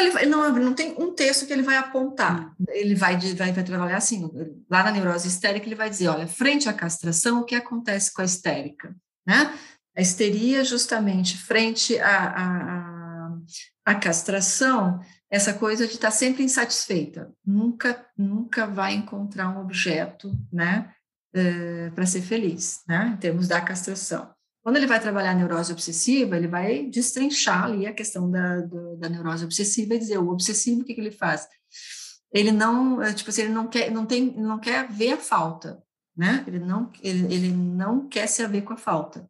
ele, não, não tem um texto que ele vai apontar. Ele vai, vai, vai trabalhar assim, lá na neurose histérica, ele vai dizer, olha, frente à castração, o que acontece com a histérica? Né? A histeria, justamente, frente à, à, à castração, essa coisa de estar sempre insatisfeita, nunca, nunca vai encontrar um objeto, né, uh, para ser feliz, né, em termos da castração. Quando ele vai trabalhar a neurose obsessiva, ele vai destrinchar ali a questão da, do, da neurose obsessiva e dizer o obsessivo, o que, que ele faz? Ele não, é, tipo assim, ele não quer, não tem, não quer ver a falta, né? Ele não, ele, ele não quer se haver com a falta.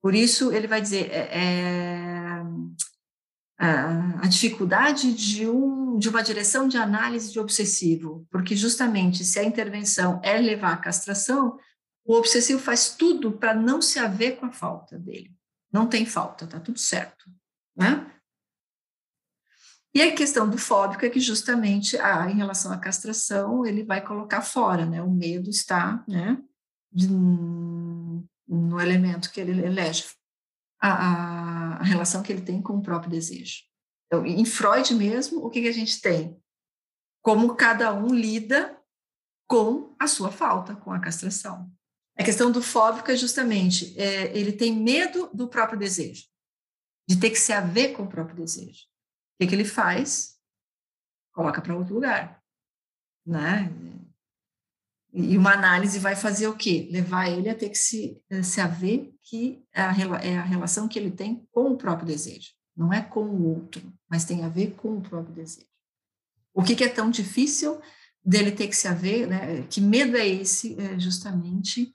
Por isso, ele vai dizer, é, é a, dificuldade de, um, de uma direção de análise de obsessivo, porque justamente se a intervenção é levar à castração, o obsessivo faz tudo para não se haver com a falta dele. Não tem falta, tá tudo certo, né? E a questão do fóbico é que justamente ah, em relação à castração ele vai colocar fora, né? O medo está, né? No elemento que ele elege a, a, relação que ele tem com o próprio desejo. Então, em Freud mesmo, o que, que a gente tem? Como cada um lida com a sua falta, com a castração. A questão do fóbico é justamente, é, ele tem medo do próprio desejo, de ter que se haver com o próprio desejo. O que, que ele faz? Coloca para outro lugar, né? E uma análise vai fazer o quê? Levar ele a ter que se, eh, se haver que é a, relação que ele tem com o próprio desejo. Não é com o outro, mas tem a ver com o próprio desejo. O que, que é tão difícil dele ter que se haver, né? Que medo é esse, é justamente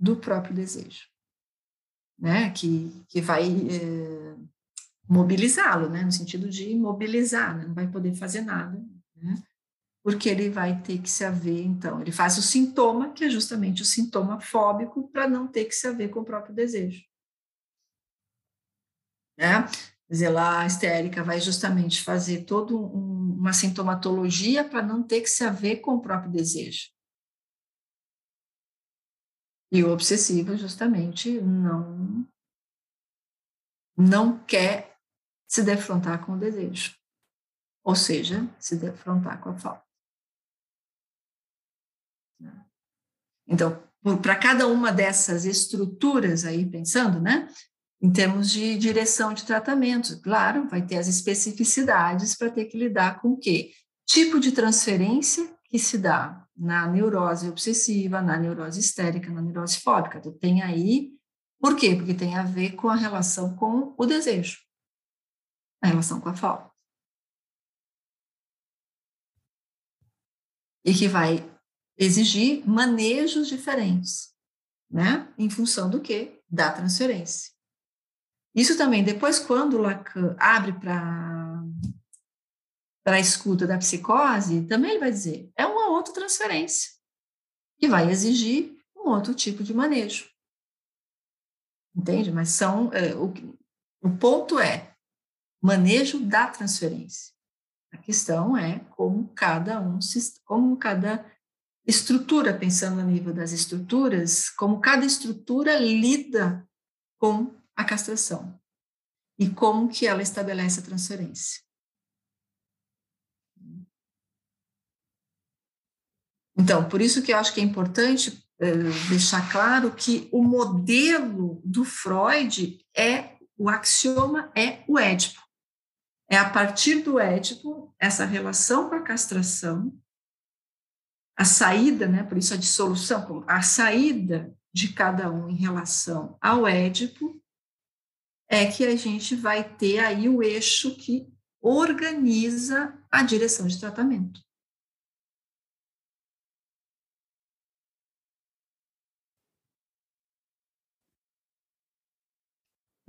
do próprio desejo, né? Que, que vai é, mobilizá-lo, né? No sentido de mobilizar, né? não vai poder fazer nada, né? Porque ele vai ter que se haver, então, ele faz o sintoma, que é justamente o sintoma fóbico, para não ter que se haver com o próprio desejo. Né? Quer dizer, lá a histérica vai justamente fazer toda um, uma sintomatologia para não ter que se haver com o próprio desejo. E o obsessivo, justamente, não, não quer se defrontar com o desejo, ou seja, se defrontar com a falta. Então, para cada uma dessas estruturas aí, pensando, né, em termos de direção de tratamento, claro, vai ter as especificidades para ter que lidar com o quê? Tipo de transferência que se dá na neurose obsessiva, na neurose histérica, na neurose fóbica. Então, tem aí, por quê? Porque tem a ver com a relação com o desejo, a relação com a falta. E que vai exigir manejos diferentes, né? Em função do quê? Da transferência. Isso também, depois, quando Lacan abre para a escuta da psicose, também ele vai dizer, é uma outra transferência, que vai exigir um outro tipo de manejo. Entende? Mas são, é, o, o ponto é manejo da transferência. A questão é como cada um, como cada estrutura, pensando a nível das estruturas, como cada estrutura lida com a castração e como que ela estabelece a transferência. Então, por isso que eu acho que é importante é, deixar claro que o modelo do Freud é o axioma é o Édipo. É a partir do Édipo essa relação com a castração, a saída, né, por isso a dissolução, a saída de cada um em relação ao Édipo é que a gente vai ter aí o eixo que organiza a direção de tratamento.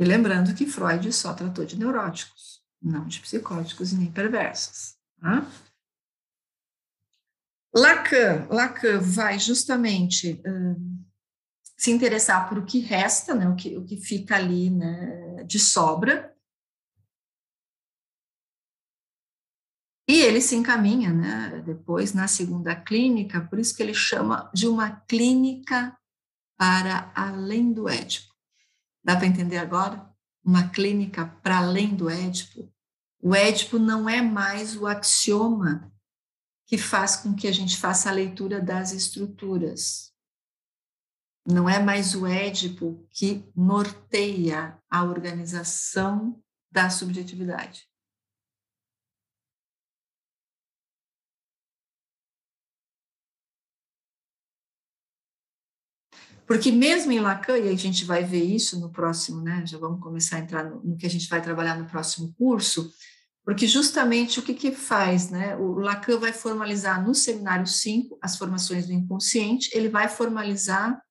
E lembrando que Freud só tratou de neuróticos, não de psicóticos e nem perversos. Tá? Lacan, Lacan vai justamente uh, se interessar por o que resta, né, o, que, o que fica ali né, de sobra, E ele se encaminha, né, depois na segunda clínica, por isso que ele chama de uma clínica para além do Édipo. Dá para entender agora? Uma clínica para além do Édipo, O Édipo não é mais o axioma que faz com que a gente faça a leitura das estruturas. Não é mais o Édipo que norteia a organização da subjetividade. Porque mesmo em Lacan, e a gente vai ver isso no próximo, né? Já vamos começar a entrar no, no que a gente vai trabalhar no próximo curso, porque justamente o que, que faz, né? O Lacan vai formalizar no seminário 5 as formações do inconsciente, ele vai formalizar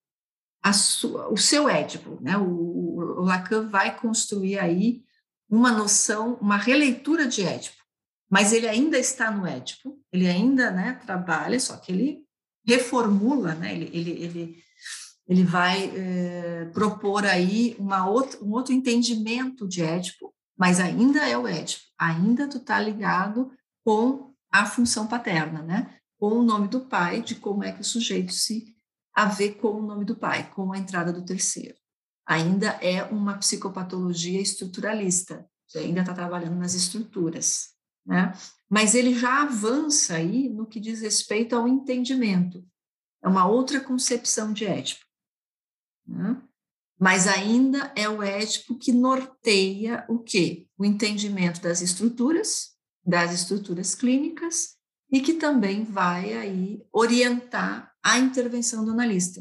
sua, o seu Édipo, né? O, o, Lacan vai construir aí uma noção, uma releitura de Édipo, mas ele ainda está no Édipo, ele ainda, né, trabalha, só que ele reformula, né? Ele, ele, ele ele vai é, propor aí uma outra, um outro entendimento de Édipo, mas ainda é o Édipo, ainda tu está ligado com a função paterna, né? Com o nome do pai, de como é que o sujeito se a ver com o nome do pai, com a entrada do terceiro. Ainda é uma psicopatologia estruturalista, ainda está trabalhando nas estruturas, né? Mas ele já avança aí no que diz respeito ao entendimento. É uma outra concepção de Édipo. Né? Mas ainda é o ético que norteia o quê? O entendimento das estruturas, das estruturas clínicas, e que também vai aí orientar a intervenção do analista.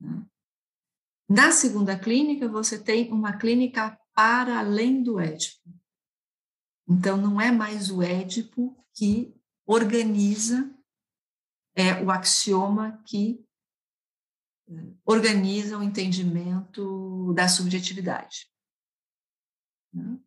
Né? Na segunda clínica, você tem uma clínica para além do édipo. Então, não é mais o édipo que organiza é o axioma que organiza o entendimento da subjetividade. Né?